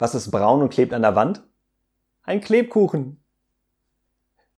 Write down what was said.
Was ist braun und klebt an der Wand? Ein Klebkuchen.